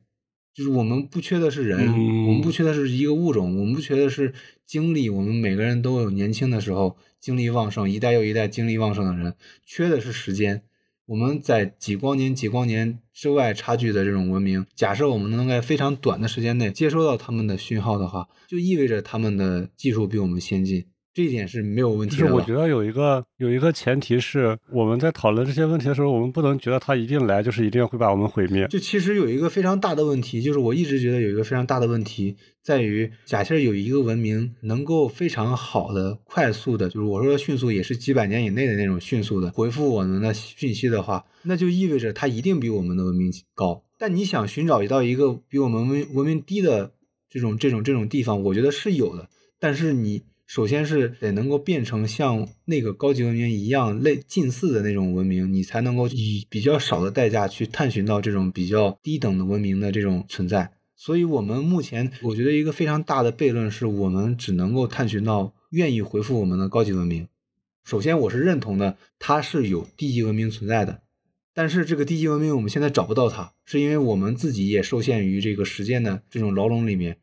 就是我们不缺的是人，我们不缺的是一个物种，我们不缺的是精力。我们每个人都有年轻的时候，精力旺盛，一代又一代精力旺盛的人，缺的是时间。我们在几光年、几光年之外差距的这种文明，假设我们能在非常短的时间内接收到他们的讯号的话，就意味着他们的技术比我们先进。这一点是没有问题的。是我觉得有一个有一个前提是，我们在讨论这些问题的时候，我们不能觉得他一定来就是一定会把我们毁灭。就其实有一个非常大的问题，就是我一直觉得有一个非常大的问题在于，假设有一个文明能够非常好的、快速的，就是我说的迅速，也是几百年以内的那种迅速的回复我们的讯息的话，那就意味着它一定比我们的文明高。但你想寻找到一个比我们文文明低的这种这种这种地方，我觉得是有的，但是你。首先是得能够变成像那个高级文明一样类近似的那种文明，你才能够以比较少的代价去探寻到这种比较低等的文明的这种存在。所以，我们目前我觉得一个非常大的悖论是我们只能够探寻到愿意回复我们的高级文明。首先，我是认同的，它是有低级文明存在的，但是这个低级文明我们现在找不到它，是因为我们自己也受限于这个时间的这种牢笼里面。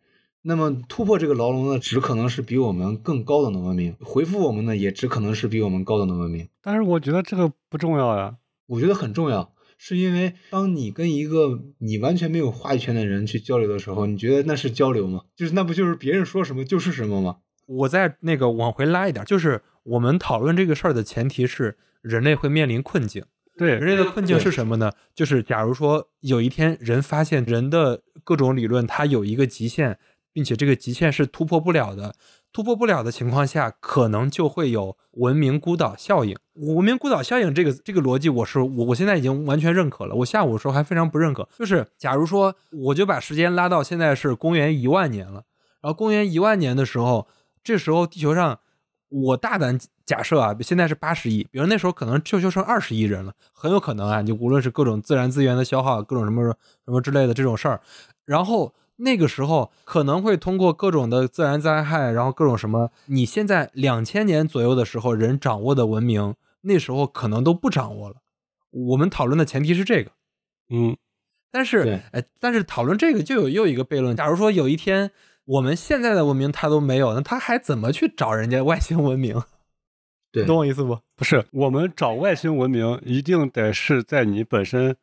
那么突破这个牢笼呢，只可能是比我们更高等的文明；回复我们呢，也只可能是比我们高等的文明。但是我觉得这个不重要呀，我觉得很重要，是因为当你跟一个你完全没有话语权的人去交流的时候，你觉得那是交流吗？就是那不就是别人说什么就是什么吗？我再那个往回拉一点，就是我们讨论这个事儿的前提是人类会面临困境。对，人类的困境是什么呢？就是假如说有一天人发现人的各种理论它有一个极限。并且这个极限是突破不了的，突破不了的情况下，可能就会有文明孤岛效应。文明孤岛效应这个这个逻辑，我是我我现在已经完全认可了。我下午的时候还非常不认可，就是假如说我就把时间拉到现在是公元一万年了，然后公元一万年的时候，这时候地球上，我大胆假设啊，现在是八十亿，比如那时候可能就就剩二十亿人了，很有可能啊，你无论是各种自然资源的消耗，各种什么什么之类的这种事儿，然后。那个时候可能会通过各种的自然灾害，然后各种什么，你现在两千年左右的时候人掌握的文明，那时候可能都不掌握了。我们讨论的前提是这个，嗯，但是哎，但是讨论这个就有又一个悖论。假如说有一天我们现在的文明它都没有，那他还怎么去找人家外星文明？对，懂我意思不？不是，我们找外星文明一定得是在你本身，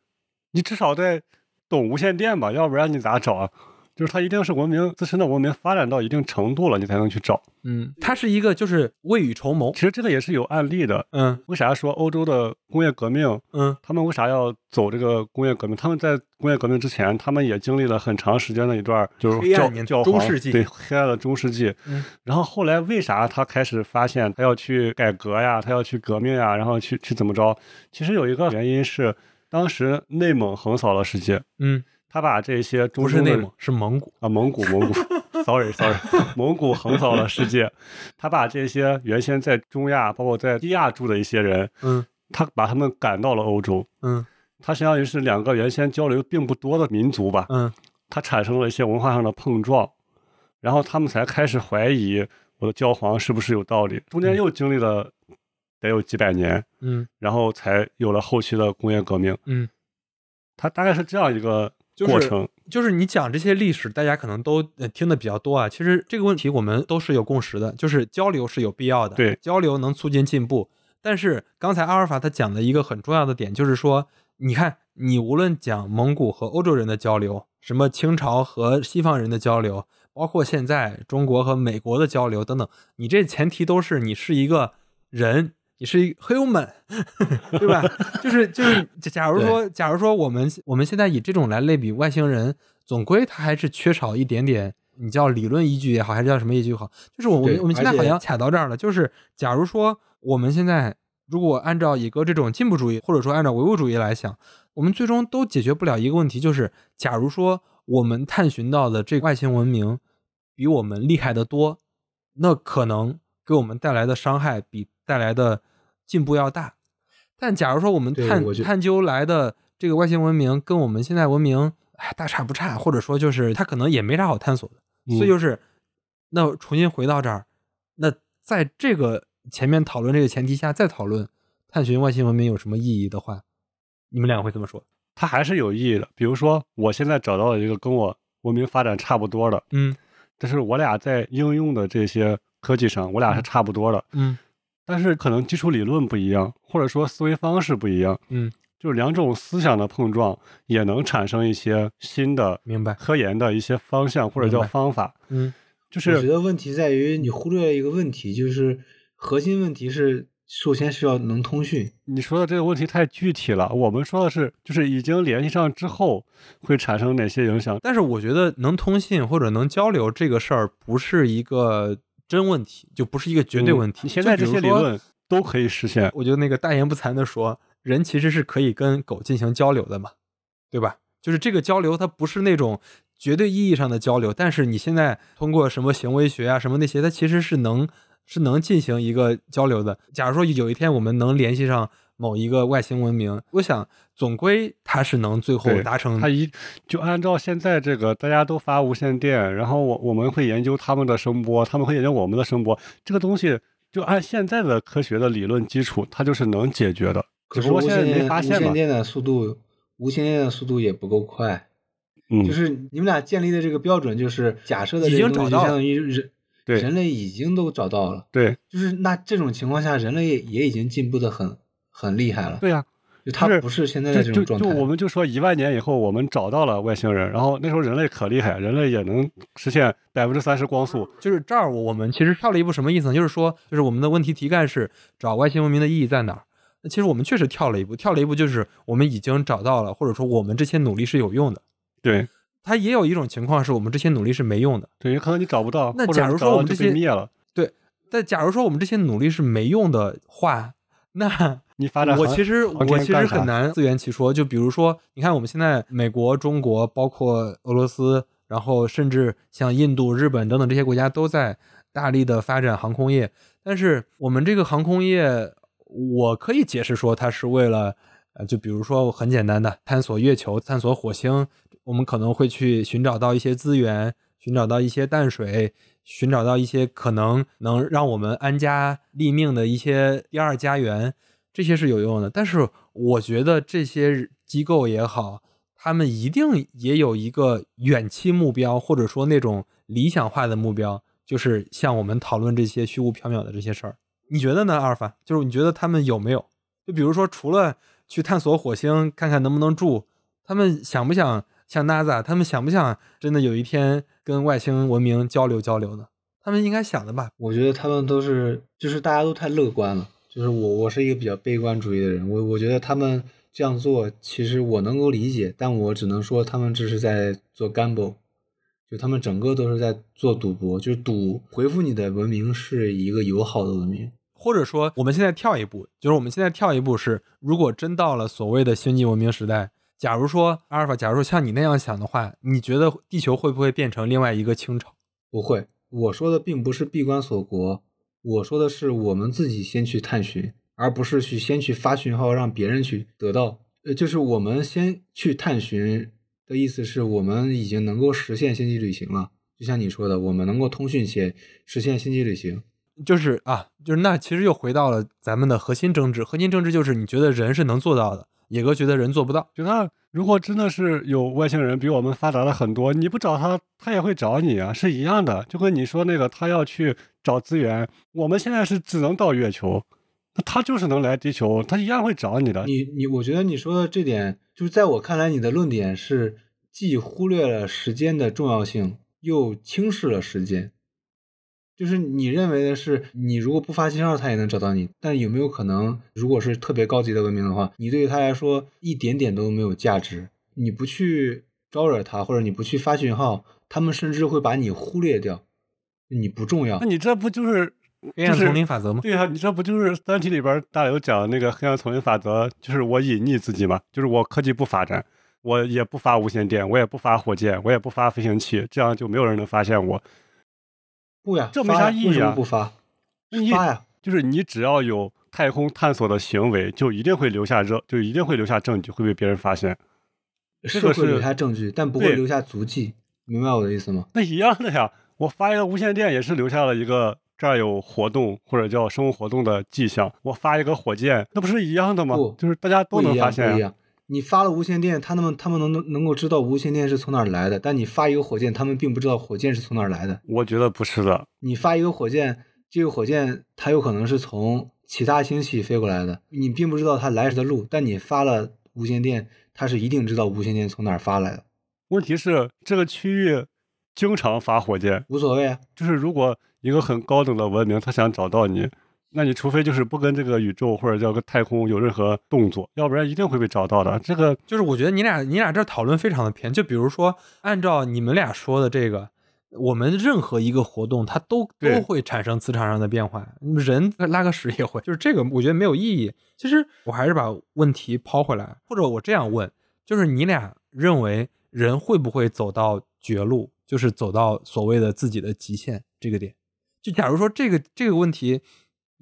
你至少得懂无线电吧，要不然你咋找啊？就是它一定是文明自身的文明发展到一定程度了，你才能去找。嗯，它是一个就是未雨绸缪其。实这个也是有案例的。嗯为啥说欧洲的工业革命，嗯他们为啥要走这个工业革命？他们在工业革命之前，他们也经历了很长时间的一段就是教黑暗年教皇中世纪对黑暗的中世纪。嗯然后后来为啥他开始发现他要去改革呀，他要去革命呀，然后去去怎么着？其实有一个原因是，当时内蒙横扫了世界，嗯，他把这些中不是内蒙，是蒙古。啊，蒙古，蒙古，sorry sorry，蒙古横扫了世界，他把这些原先在中亚，包括在西亚住的一些人，嗯他把他们赶到了欧洲，嗯。他相当于是两个原先交流并不多的民族吧，嗯。他产生了一些文化上的碰撞，然后他们才开始怀疑我的教皇是不是有道理，中间又经历了得有几百年，嗯然后才有了后期的工业革命，嗯，它大概是这样一个就是过程，就是你讲这些历史，大家可能都呃听的比较多啊。其实这个问题我们都是有共识的，就是交流是有必要的，对交流能促进进步。但是刚才阿尔法他讲的一个很重要的点，就是说，你看，你无论讲蒙古和欧洲人的交流，什么清朝和西方人的交流，包括现在中国和美国的交流等等，你这前提都是你是一个人，你是 human，对吧？就是就是，假如说，假如说我们我们现在以这种来类比外星人，总归他还是缺少一点点，你叫理论依据也好，还是叫什么依据也好，就是我们我们现在好像踩到这儿了，就是假如说我们现在如果按照一个这种进步主义，或者说按照唯物主义来想，我们最终都解决不了一个问题，就是假如说我们探寻到的这个外星文明比我们厉害得多，那可能给我们带来的伤害比带来的进步要大。但假如说我们探我探究来的这个外星文明跟我们现在文明哎大差不差，或者说就是它可能也没啥好探索的，嗯所以就是那重新回到这儿，那在这个前面讨论这个前提下再讨论探寻外星文明有什么意义的话，你们两个会怎么说？它还是有意义的。比如说，我现在找到了一个跟我文明发展差不多的，嗯但是我俩在应用的这些科技上，我俩是差不多的，嗯但是可能基础理论不一样，或者说思维方式不一样，嗯，就是两种思想的碰撞，也能产生一些新的明白。科研的一些方向或者叫方法。嗯就是我觉得问题在于你忽略了一个问题，就是核心问题是，首先是要能通讯。你说的这个问题太具体了，我们说的是，就是已经联系上之后会产生哪些影响。但是我觉得能通信或者能交流这个事儿不是一个真问题，就不是一个绝对问题。嗯现在这些理论都可以实现。我觉得那个大言不惭的说，人其实是可以跟狗进行交流的嘛，对吧？就是这个交流，它不是那种绝对意义上的交流，但是你现在通过什么行为学啊，什么那些，它其实是能是能进行一个交流的。假如说有一天我们能联系上某一个外星文明，我想总归它是能最后达成它一就按照现在这个，大家都发无线电，然后我我们会研究他们的声波，他们会研究我们的声波，这个东西就按现在的科学的理论基础，它就是能解决的。可是只不过现在无线电没发现嘛。无线电的速度，无线电的速度也不够快。嗯，就是你们俩建立的这个标准，就是假设的已这个东西，经找到相当于人对人类已经都找到了。对就是那这种情况下，人类也已经进步的很很厉害了。对呀、就他就是不是现在的这种状态。就我们就说一万年以后，我们找到了外星人，然后那时候人类可厉害，人类也能实现百分之三十光速。就是这儿，我们其实跳了一步，什么意思呢？就是说，就是我们的问题题干是找外星文明的意义在哪儿？那其实我们确实跳了一步，跳了一步就是我们已经找到了，或者说我们这些努力是有用的。对它也有一种情况是我们这些努力是没用的。对，有可能你找不到，那或者假如说我们这些被灭了，对但假如说我们这些努力是没用的话，那 你发展我其实我其实很难自圆其说。就比如说，你看我们现在美国、中国，包括俄罗斯，然后甚至像印度、日本等等这些国家都在大力的发展航空业，但是我们这个航空业，我可以解释说它是为了，呃，就比如说很简单的探索月球、探索火星，我们可能会去寻找到一些资源，寻找到一些淡水，寻找到一些可能能让我们安家立命的一些第二家园，这些是有用的。但是我觉得这些机构也好，他们一定也有一个远期目标，或者说那种理想化的目标，就是像我们讨论这些虚无缥缈的这些事儿。你觉得呢，阿尔法？就是你觉得他们有没有？就比如说，除了去探索火星看看能不能住，他们想不想像 NASA，他们想不想真的有一天跟外星文明交流交流呢？他们应该想的吧？我觉得他们都是，就是大家都太乐观了。就是我，我是一个比较悲观主义的人。我我觉得他们这样做，其实我能够理解，但我只能说他们这是在做 gamble，就他们整个都是在做赌博，就是赌回复你的文明是一个友好的文明。或者说，我们现在跳一步，就是我们现在跳一步是，如果真到了所谓的星际文明时代，假如说阿尔法，假如说像你那样想的话，你觉得地球会不会变成另外一个清朝？不会。我说的并不是闭关锁国，我说的是我们自己先去探寻，而不是去先去发讯号让别人去得到。呃，就是我们先去探寻的意思是我们已经能够实现星际旅行了。就像你说的，我们能够通讯且实现星际旅行，就是啊，就是那其实又回到了咱们的核心争执。核心争执就是你觉得人是能做到的。野哥觉得人做不到，就他如果真的是有外星人比我们发达了很多，你不找他，他也会找你啊，是一样的。就跟你说那个，他要去找资源，我们现在是只能到月球，那他就是能来地球，他一样会找你的。你你，我觉得你说的这点，就是在我看来，你的论点是既忽略了时间的重要性，又轻视了时间。就是你认为的是，你如果不发信号，他也能找到你。但有没有可能，如果是特别高级的文明的话，你对于他来说一点点都没有价值？你不去招惹他，或者你不去发讯号，他们甚至会把你忽略掉，你不重要。那你这不就是黑暗丛林法则吗？对啊，你这不就是《三体》里边大刘讲那个黑暗丛林法则？就是我隐匿自己嘛，就是我科技不发展，我也不发无线电，我也不发火箭，我也不发飞行器，这样就没有人能发现我。不呀，这没啥意义啊！不发，发呀！就是你只要有太空探索的行为，就一定会留下热，就一定会留下证据，会被别人发现。是会留下证据，但不会留下足迹。明白我的意思吗？那一样的呀，我发一个无线电也是留下了一个这儿有活动或者叫生物活动的迹象。我发一个火箭，那不是一样的吗？就是大家都能发现。你发了无线电，他们他们能能能够知道无线电是从哪儿来的，但你发一个火箭，他们并不知道火箭是从哪儿来的。我觉得不是的。你发一个火箭，这个火箭它有可能是从其他星系飞过来的，你并不知道它来时的路，但你发了无线电，它是一定知道无线电从哪儿发来的。问题是这个区域经常发火箭，无所谓啊。就是如果一个很高等的文明，他想找到你。那你除非就是不跟这个宇宙或者叫个太空有任何动作，要不然一定会被找到的。这个就是我觉得你俩你俩这讨论非常的偏。就比如说，按照你们俩说的这个，我们任何一个活动它都都会产生磁场上的变化，人拉个屎也会。就是这个，我觉得没有意义。其实我还是把问题抛回来，或者我这样问，就是你俩认为人会不会走到绝路，就是走到所谓的自己的极限这个点？就假如说这个这个问题。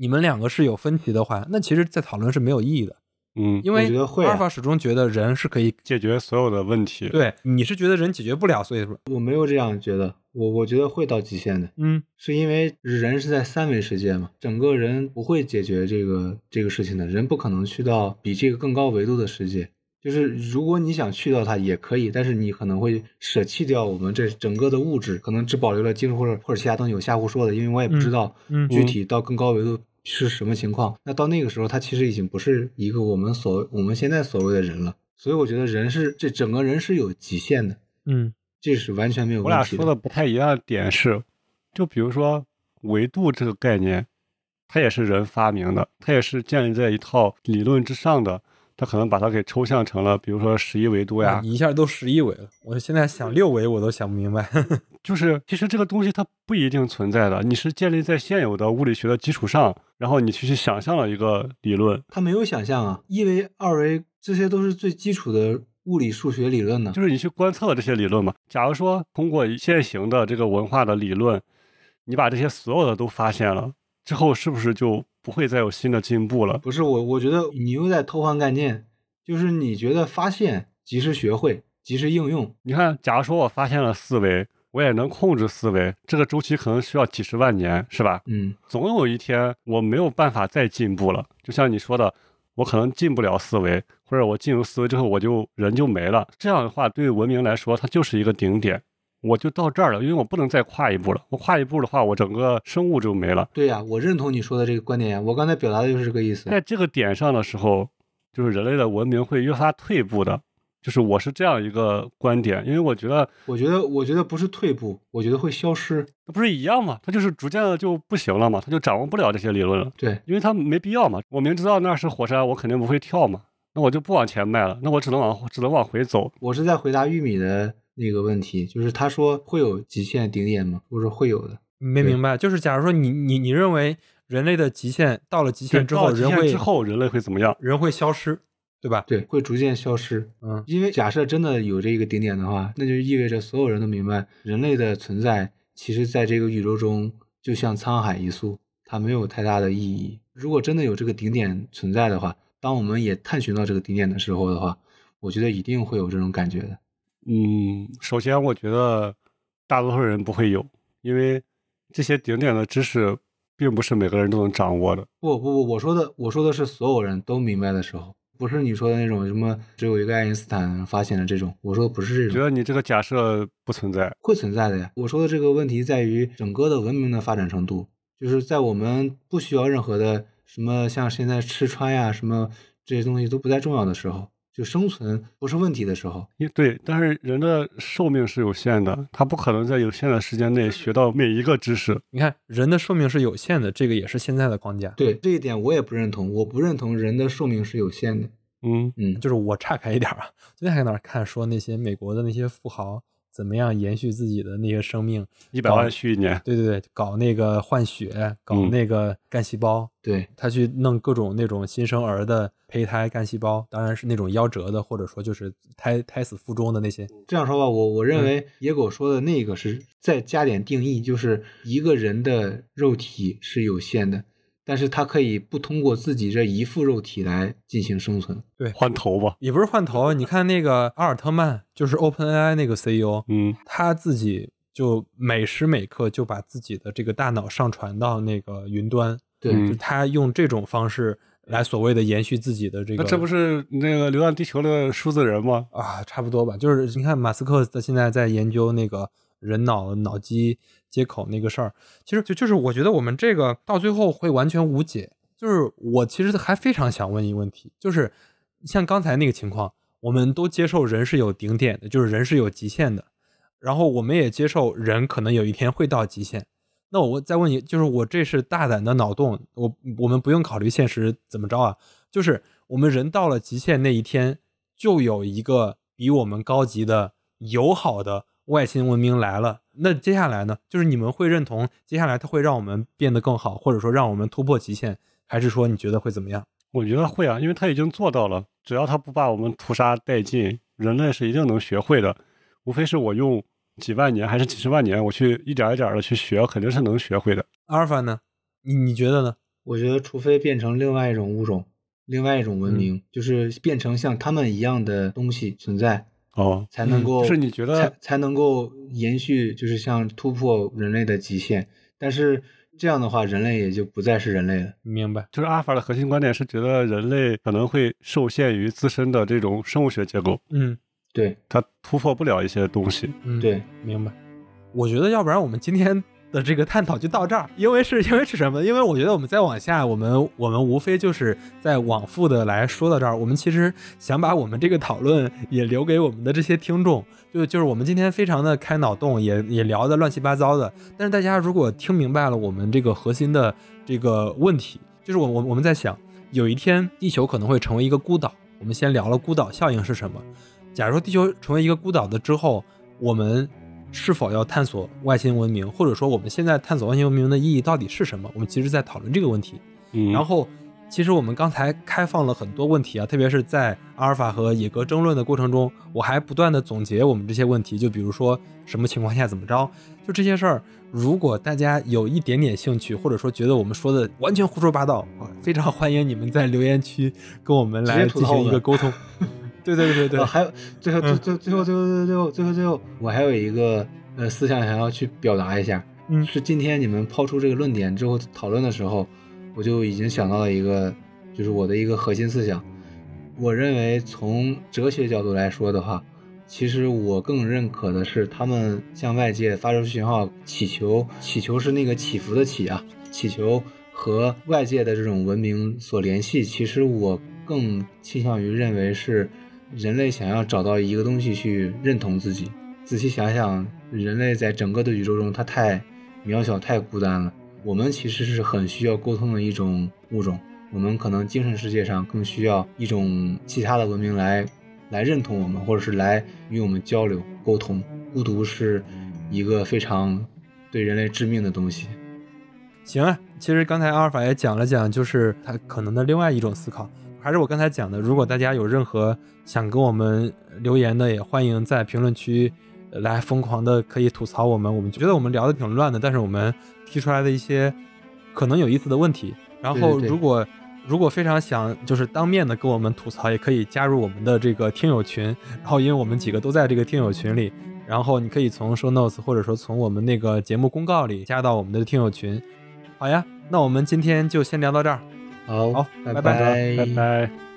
你们两个是有分歧的话，那其实，在讨论是没有意义的。嗯，因为阿尔法始终觉得人是可以解决所有的问题。对，你是觉得人解决不了，所以说我没有这样觉得。我我觉得会到极限的。嗯，是因为人是在三维世界嘛，整个人不会解决这个这个事情的，人不可能去到比这个更高维度的世界。就是如果你想去到它也可以，但是你可能会舍弃掉我们这整个的物质，可能只保留了精神或者或者其他东西。我瞎胡说的，因为我也不知道具体到更高维度。是什么情况？那到那个时候，他其实已经不是一个我们所我们现在所谓的人了。所以我觉得人是这整个人是有极限的。嗯，这是完全没有问题。我俩说的不太一样的点是，就比如说维度这个概念，它也是人发明的，它也是建立在一套理论之上的。他可能把它给抽象成了，比如说十一维度呀，一下都十一维了。我现在想六维，我都想不明白。就是其实这个东西它不一定存在的，你是建立在现有的物理学的基础上，然后你去去想象了一个理论。它没有想象啊，一维、二维这些都是最基础的物理数学理论呢。就是你去观测这些理论嘛。假如说通过现行的这个文化的理论，你把这些所有的都发现了之后，是不是就？不会再有新的进步了。不是我，我觉得你又在偷换概念。就是你觉得发现及时学会，及时应用。你看，假如说我发现了思维，我也能控制思维，这个周期可能需要几十万年，是吧？嗯。总有一天我没有办法再进步了。就像你说的，我可能进不了思维，或者我进入思维之后，我就人就没了。这样的话，对文明来说，它就是一个顶点。我就到这儿了，因为我不能再跨一步了。我跨一步的话，我整个生物就没了。对呀，我认同你说的这个观点呀。我刚才表达的就是这个意思。在这个点上的时候，就是人类的文明会越发退步的。就是我是这样一个观点，因为我觉得我觉得，我觉得不是退步，我觉得会消失。那不是一样吗？它就是逐渐的就不行了嘛，它就掌握不了这些理论了。对，因为它没必要嘛。我明知道那是火山，我肯定不会跳嘛，那我就不往前迈了，那我只能往只能往回走。我是在回答玉米的那个问题，就是他说会有极限顶点吗？我说会有的。没明白，就是假如说你你你认为人类的极限到了极限之后，人会之后人类会怎么样？人会消失，对吧？对，会逐渐消失。嗯，因为假设真的有这个顶点的话，那就意味着所有人都明白，人类的存在其实在这个宇宙中就像沧海一粟，它没有太大的意义。如果真的有这个顶点存在的话，当我们也探寻到这个顶点的时候的话，我觉得一定会有这种感觉的。嗯，首先我觉得大多数人不会有，因为这些顶点的知识并不是每个人都能掌握的。不不不，我说的我说的是所有人都明白的时候，不是你说的那种什么只有一个爱因斯坦发现的这种。我说的不是这种，觉得你这个假设不存在。会存在的呀。我说的这个问题在于整个的文明的发展程度，就是在我们不需要任何的什么像现在吃穿呀什么这些东西都不再重要的时候，就生存不是问题的时候。因对，但是人的寿命是有限的，他不可能在有限的时间内学到每一个知识。你看人的寿命是有限的，这个也是现在的框架。对这一点我也不认同，我不认同人的寿命是有限的。嗯，嗯，就是我岔开一点啊，昨天还在那儿看说那些美国的那些富豪怎么样延续自己的那些生命，一百万续一年。对对对，搞那个换血，搞嗯那个干细胞，对他去弄各种那种新生儿的胚胎干细胞，当然是那种夭折的，或者说就是胎胎死腹中的那些。这样说吧，我我认为野狗说的那个是再加点定义，就是一个人的肉体是有限的，但是他可以不通过自己这一副肉体来进行生存。对换头吧。也不是换头，你看那个阿尔特曼，就是 OpenAI 那个 CEO，嗯他自己就每时每刻就把自己的这个大脑上传到那个云端，对，嗯就他用这种方式来所谓的延续自己的这个。那这不是那个《流浪地球》的数字人吗？啊，差不多吧。就是你看，马斯克他现在在研究那个人脑脑机接口那个事儿，其实就就是我觉得我们这个到最后会完全无解。就是我其实还非常想问一个问题，就是像刚才那个情况，我们都接受人是有顶点的，就是人是有极限的，然后我们也接受人可能有一天会到极限。那我再问你，就是我这是大胆的脑洞，我我们不用考虑现实怎么着啊，就是我们人到了极限那一天，就有一个比我们高级的友好的外星文明来了。那接下来呢？就是你们会认同接下来它会让我们变得更好，或者说让我们突破极限，还是说你觉得会怎么样？我觉得会啊，因为他已经做到了。只要他不把我们屠杀殆尽，人类是一定能学会的。无非是我用几万年还是几十万年，我去一点一点的去学，肯定是能学会的。阿尔法呢？你你觉得呢？我觉得除非变成另外一种物种，另外一种文明，就是变成像他们一样的东西存在，哦，才能够、就是你觉得才才能够延续，就是像突破人类的极限。但是这样的话，人类也就不再是人类了。明白？就是阿尔法的核心观点是觉得人类可能会受限于自身的这种生物学结构，嗯对它突破不了一些东西。嗯，对，明白。我觉得要不然我们今天的这个探讨就到这儿，因为是因为是什么？因为我觉得我们再往下，我们我们无非就是在往复的来说到这儿。我们其实想把我们这个讨论也留给我们的这些听众，就就是我们今天非常的开脑洞，也也聊的乱七八糟的。但是大家如果听明白了我们这个核心的这个问题，就是我我我们在想，有一天地球可能会成为一个孤岛。我们先聊了孤岛效应是什么。假如地球成为一个孤岛的之后，我们是否要探索外星文明，或者说我们现在探索外星文明的意义到底是什么？我们其实在讨论这个问题。嗯，然后，其实我们刚才开放了很多问题啊，特别是在阿尔法和野格争论的过程中，我还不断的总结我们这些问题，就比如说什么情况下怎么着，就这些事儿。如果大家有一点点兴趣，或者说觉得我们说的完全胡说八道，啊非常欢迎你们在留言区跟我们来进行一个沟通。对对对对对啊，，还有最后最最最后最后最后最后最后，我还有一个呃思想想要去表达一下，嗯是今天你们抛出这个论点之后讨论的时候，我就已经想到了一个，就是我的一个核心思想。我认为从哲学角度来说的话，其实我更认可的是他们向外界发出信号，祈求，祈求是那个祈福的祈啊，祈求和外界的这种文明所联系。其实我更倾向于认为是，人类想要找到一个东西去认同自己。仔细想想，人类在整个的宇宙中，它太渺小、太孤单了。我们其实是很需要沟通的一种物种。我们可能精神世界上更需要一种其他的文明来来认同我们，或者是来与我们交流沟通。孤独是一个非常对人类致命的东西。行啊，其实刚才阿尔法也讲了讲，就是他可能的另外一种思考。还是我刚才讲的，如果大家有任何想跟我们留言的，也欢迎在评论区来疯狂的可以吐槽我们。我们觉得我们聊的挺乱的，但是我们提出来的一些可能有意思的问题。然后如果如果非常想就是当面的跟我们吐槽，也可以加入我们的这个听友群。然后因为我们几个都在这个听友群里，然后你可以从 show notes 或者说从我们那个节目公告里加到我们的听友群。好呀，那我们今天就先聊到这儿。好，好，拜拜拜拜。